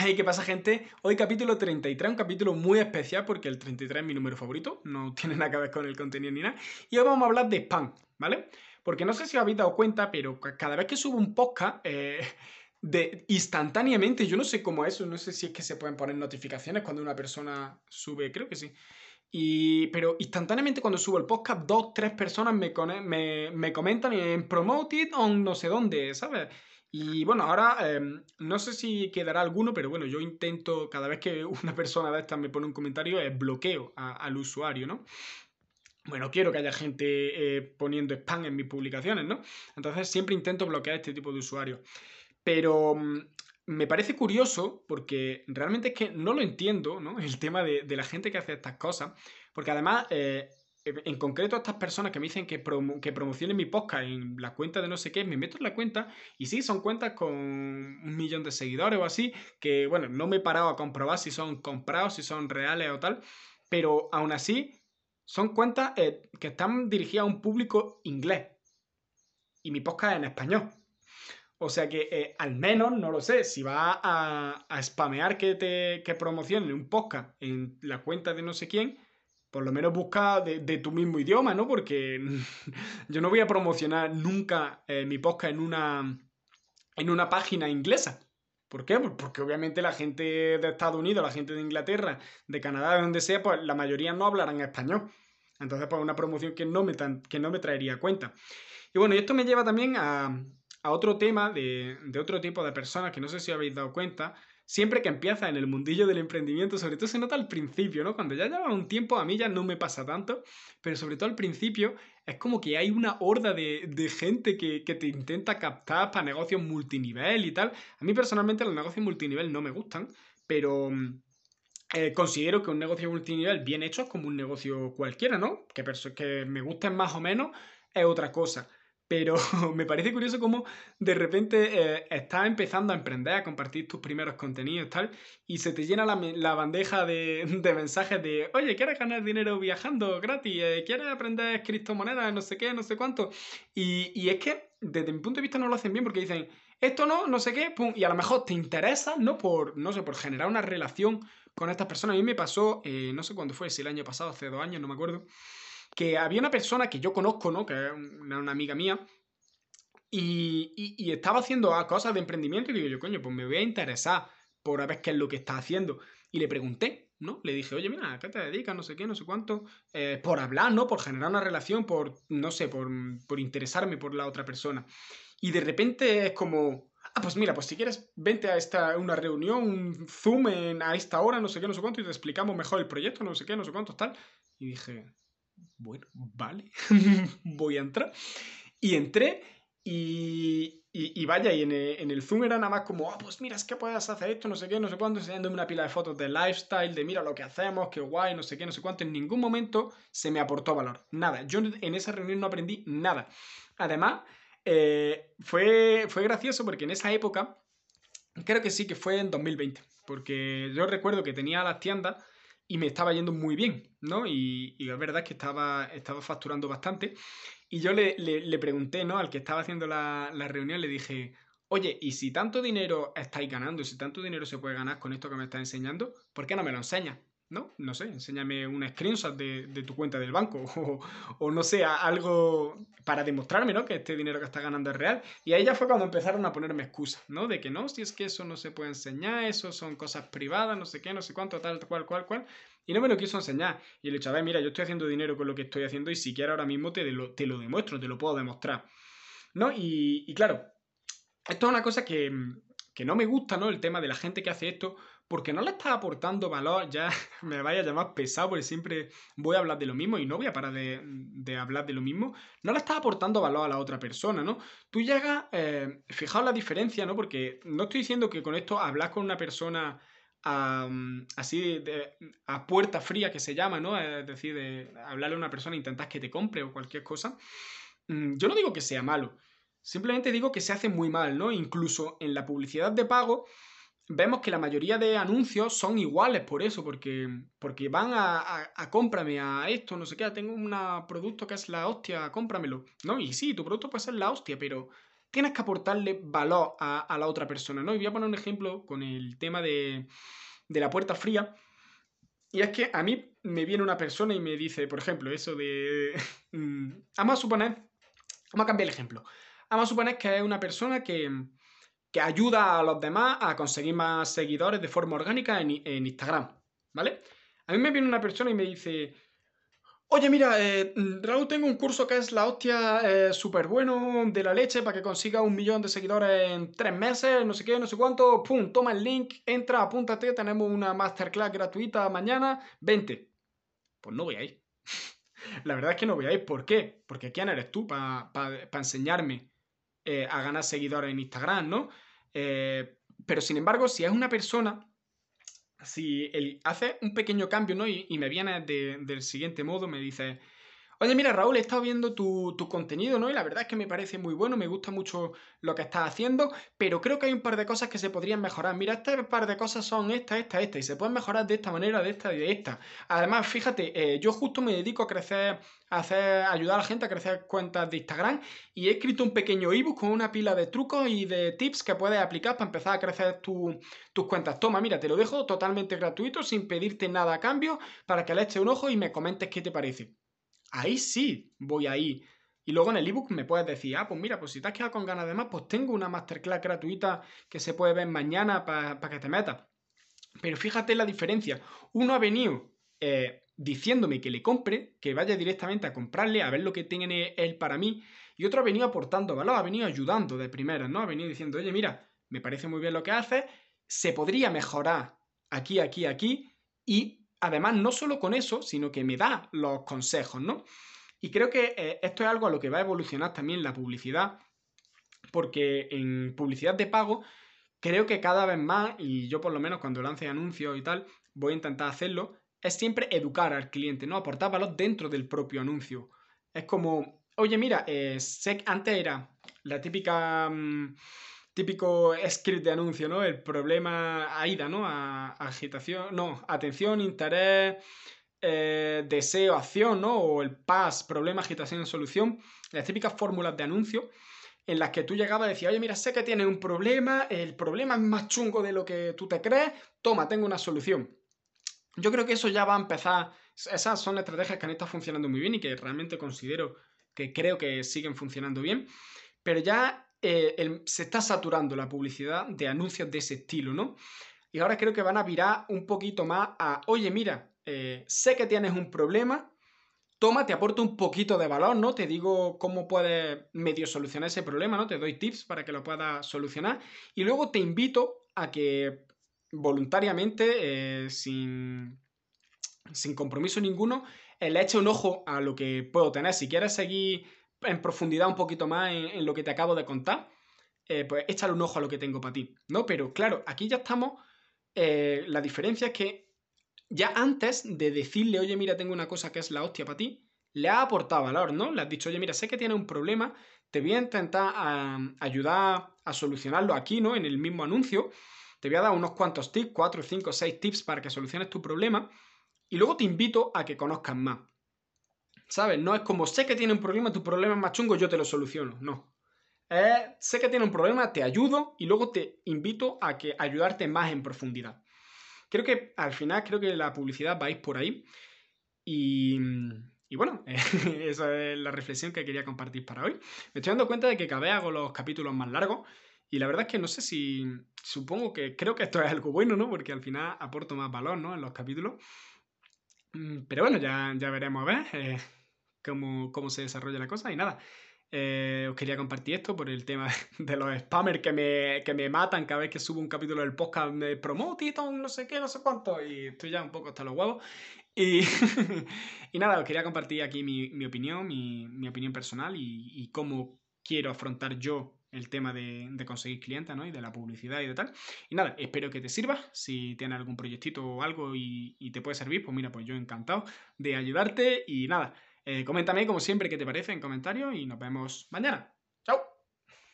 Hey, ¿qué pasa, gente? Hoy capítulo 33, un capítulo muy especial porque el 33 es mi número favorito, no tiene nada que ver con el contenido ni nada. Y hoy vamos a hablar de spam, ¿vale? Porque no sé si os habéis dado cuenta, pero cada vez que subo un podcast, eh, de instantáneamente, yo no sé cómo es no sé si es que se pueden poner notificaciones cuando una persona sube, creo que sí. Y, pero instantáneamente cuando subo el podcast, dos, tres personas me, me, me comentan en promoted on no sé dónde, ¿sabes? Y bueno, ahora em, no sé si quedará alguno, pero bueno, yo intento, cada vez que una persona de estas me pone un comentario, es bloqueo al usuario, ¿no? Bueno, quiero que haya gente eh, poniendo spam en mis publicaciones, ¿no? Entonces siempre intento bloquear este tipo de usuarios. Pero mm, me parece curioso porque realmente es que no lo entiendo, ¿no? El tema de, la gente que hace estas cosas. Porque además, eh, en concreto, estas personas que me dicen que, promocionen mi podcast en la cuenta de no sé qué, me meto en la cuenta y sí, son cuentas con un millón de seguidores o así, que bueno, no me he parado a comprobar si son comprados, si son reales o tal, pero aún así son cuentas eh, que están dirigidas a un público inglés y mi podcast en español. O sea que eh, al menos, no lo sé, si va a, a spamear que te que promocionen un podcast en la cuenta de no sé quién, por lo menos busca de, tu mismo idioma, ¿no? Porque yo no voy a promocionar nunca eh, mi podcast en una, en una página inglesa. ¿Por qué? Porque obviamente la gente de Estados Unidos, la gente de Inglaterra, de Canadá, de donde sea, pues la mayoría no hablarán español. Entonces, pues una promoción que no me, que no me traería cuenta. Y bueno, y esto me lleva también a, a otro tema de, de, otro tipo de personas que no sé si habéis dado cuenta, siempre que empieza en el mundillo del emprendimiento, sobre todo se nota al principio, ¿no? Cuando ya lleva un tiempo, a mí ya no me pasa tanto, pero sobre todo al principio es como que hay una horda de, gente que, te intenta captar para negocios multinivel y tal. A mí personalmente los negocios multinivel no me gustan, pero... Eh, considero que un negocio multinivel bien hecho es como un negocio cualquiera, ¿no? Que, que me gusten más o menos es otra cosa. Pero me parece curioso cómo de repente eh, estás empezando a emprender, a compartir tus primeros contenidos tal, y se te llena la, bandeja de, mensajes de, oye, ¿quieres ganar dinero viajando gratis? Eh, ¿Quieres aprender criptomonedas? No sé qué, no sé cuánto. Y, y, es que desde mi punto de vista no lo hacen bien porque dicen, esto no, no sé qué, pum, y a lo mejor te interesa, ¿no? Por, no sé, por generar una relación con estas personas. A mí me pasó, eh, no sé cuándo fue, si el año pasado, hace dos años, no me acuerdo que había una persona que yo conozco, ¿no? Que es una, amiga mía, y, estaba haciendo cosas de emprendimiento y digo yo, coño, pues me voy a interesar por ver qué es lo que está haciendo. Y le pregunté, ¿no? Le dije, oye, mira, ¿a qué te dedicas? No sé qué, no sé cuánto. Eh, por hablar, ¿no? Por generar una relación, por, no sé, por, por interesarme por la otra persona. Y de repente es como, ah, pues mira, pues si quieres, vente a esta, una reunión, un Zoom a esta hora, no sé qué, no sé cuánto, y te explicamos mejor el proyecto, no sé qué, no sé cuánto, tal. Y dije, bueno, vale, voy a entrar. Y entré y, y, vaya, y en el, Zoom era nada más como, ah, pues mira, es que puedes hacer esto, no sé qué, no sé cuánto, enseñándome una pila de fotos de lifestyle, de mira lo que hacemos, qué guay, no sé qué, no sé cuánto. En ningún momento se me aportó valor, nada. Yo en esa reunión no aprendí nada. Además, eh, fue, fue gracioso porque en esa época, creo que sí que fue en 2020, porque yo recuerdo que tenía las tiendas y me estaba yendo muy bien, ¿no? Y, y es verdad que estaba, estaba facturando bastante. Y yo le, le, pregunté, ¿no? Al que estaba haciendo la, la, reunión, le dije, oye, ¿y si tanto dinero estáis ganando, si tanto dinero se puede ganar con esto que me estás enseñando, ¿por qué no me lo enseñas? ¿No? No sé, enséñame una screenshot de, de tu cuenta del banco o, o, no sé, algo para demostrarme, ¿no? Que este dinero que estás ganando es real. Y ahí ya fue cuando empezaron a ponerme excusas, ¿no? De que no, si es que eso no se puede enseñar, eso son cosas privadas, no sé qué, no sé cuánto, tal, cual, cual, cual. Y no me lo quiso enseñar. Y le he dicho, a ver, mira, yo estoy haciendo dinero con lo que estoy haciendo y si quieres ahora mismo te lo, te lo demuestro, te lo puedo demostrar. ¿No? Y, y claro, esto es una cosa que, que no me gusta, ¿no? El tema de la gente que hace esto, porque no le está aportando valor, ya me vaya a llamar pesado porque siempre voy a hablar de lo mismo y no voy a parar de, hablar de lo mismo, no le está aportando valor a la otra persona, ¿no? Tú llegas, eh, fijaos la diferencia, ¿no? Porque no estoy diciendo que con esto hablas con una persona así de, a puerta fría que se llama, ¿no? Es decir, de hablarle a una persona, intentas que te compre o cualquier cosa. Mm, yo no digo que sea malo, Simplemente digo que se hace muy mal, ¿no? Incluso en la publicidad de pago vemos que la mayoría de anuncios son iguales por eso, porque, porque van a, a, cómprame a esto, no sé qué, tengo un producto que es la hostia, cómpramelo. No, y sí, tu producto puede ser la hostia, pero tienes que aportarle valor a, la otra persona, ¿no? Y voy a poner un ejemplo con el tema de, de la puerta fría. Y es que a mí me viene una persona y me dice, por ejemplo, eso de... Mm, vamos a suponer... Vamos a cambiar el ejemplo. Vamos a suponer que es una persona que, que ayuda a los demás a conseguir más seguidores de forma orgánica en, Instagram, ¿vale? A mí me viene una persona y me dice, Oye, mira, eh, Raúl, tengo un curso que es la hostia eh, súper bueno de la leche para que consiga un millón de seguidores en tres meses, no sé qué, no sé cuánto. Pum, toma el link, entra, apúntate, tenemos una masterclass gratuita mañana, vente. Pues no voy a ir. la verdad es que no voy a ir. ¿Por qué? Porque ¿quién eres tú para enseñarme eh, a ganar seguidores en Instagram, no? pero sin embargo, si es una persona si él hace un pequeño cambio, ¿no? Y, me viene del siguiente modo, me dice, Oye, mira, Raúl, he estado viendo tu, contenido, ¿no? Y la verdad es que me parece muy bueno, me gusta mucho lo que estás haciendo, pero creo que hay un par de cosas que se podrían mejorar. Mira, este par de cosas son esta, esta, esta, y se pueden mejorar de esta manera, de esta y de esta. Además, fíjate, eh, yo justo me dedico a crecer, a hacer, ayudar a la gente a crecer cuentas de Instagram y he escrito un pequeño ebook con una pila de trucos y de tips que puedes aplicar para empezar a crecer tus cuentas. Toma, mira, te lo dejo totalmente gratuito, sin pedirte nada a cambio, para que le eches un ojo y me comentes qué te parece ahí sí voy ahí. Y luego en el ebook me puedes decir, ah, pues mira, pues si te has quedado con ganas de más, pues tengo una masterclass gratuita que se puede ver mañana para que te metas. Pero fíjate la diferencia. Uno ha venido eh, diciéndome que le compre, que vaya directamente a comprarle, a ver lo que tiene él para mí. Y otro ha venido aportando valor, ha venido ayudando de primera, ¿no? Ha venido diciendo, oye, mira, me parece muy bien lo que haces, se podría mejorar aquí, aquí, aquí, y además, no solo con eso, sino que me da los consejos, ¿no? Y creo que eh, esto es algo a lo que va a evolucionar también la publicidad, porque en publicidad de pago creo que cada vez más, y yo por lo menos cuando lance anuncios y tal, voy a intentar hacerlo, es siempre educar al cliente, ¿no? Aportar valor dentro del propio anuncio. Es como, oye, mira, eh, antes era la típica... Mm, típico script de anuncio, ¿no? El problema AIDA, ¿no? agitación, no, atención, interés, eh, deseo, acción, ¿no? O el PAS, problema, agitación, solución. Las típicas fórmulas de anuncio en las que tú llegabas y decías, oye, mira, sé que tienes un problema, el problema es más chungo de lo que tú te crees, toma, tengo una solución. Yo creo que eso ya va a empezar, esas son estrategias que han estado funcionando muy bien y que realmente considero que creo que siguen funcionando bien, pero ya eh, se está saturando la publicidad de anuncios de ese estilo, ¿no? Y ahora creo que van a virar un poquito más a, oye, mira, eh, sé que tienes un problema, toma, te aporto un poquito de valor, ¿no? Te digo cómo puedes medio solucionar ese problema, ¿no? Te doy tips para que lo puedas solucionar. Y luego te invito a que voluntariamente, eh, sin, sin compromiso ninguno, le eche un ojo a lo que puedo tener. Si quieres seguir en profundidad un poquito más en, lo que te acabo de contar, eh, pues échale un ojo a lo que tengo para ti, ¿no? Pero claro, aquí ya estamos, eh, la diferencia es que ya antes de decirle, oye, mira, tengo una cosa que es la hostia para ti, le ha aportado valor, ¿no? Le has dicho, oye, mira, sé que tienes un problema, te voy a intentar ayudar a solucionarlo aquí, ¿no? En el mismo anuncio. Te voy a dar unos cuantos tips, 4, 5, 6 tips para que soluciones tu problema. Y luego te invito a que conozcas más. ¿Sabes? No es como sé que tiene un problema, tu problema es más chungo, yo te lo soluciono. No. sé que tiene un problema, te ayudo y luego te invito a que ayudarte más en profundidad. Creo que al final, creo que la publicidad va a ir por ahí. Y, y bueno, esa es la reflexión que quería compartir para hoy. Me estoy dando cuenta de que cada vez hago los capítulos más largos. Y la verdad es que no sé si. Supongo que creo que esto es algo bueno, ¿no? Porque al final aporto más valor, ¿no? En los capítulos. Mm, pero bueno, ya, ya veremos a ver. Eh, cómo, se desarrolla la cosa. Y nada, eh, os quería compartir esto por el tema de los spammers que me, que me matan cada vez que subo un capítulo del podcast, me promotito, no sé qué, no sé cuánto, y estoy ya un poco hasta los huevos. Y, y nada, os quería compartir aquí mi, mi opinión, mi, mi, opinión personal y, y, cómo quiero afrontar yo el tema de, de, conseguir clientes, ¿no? Y de la publicidad y de tal. Y nada, espero que te sirva. Si tienes algún proyectito o algo y, y te puede servir, pues mira, pues yo encantado de ayudarte. Y nada, eh, coméntame, como siempre, qué te parece en comentarios y nos vemos mañana.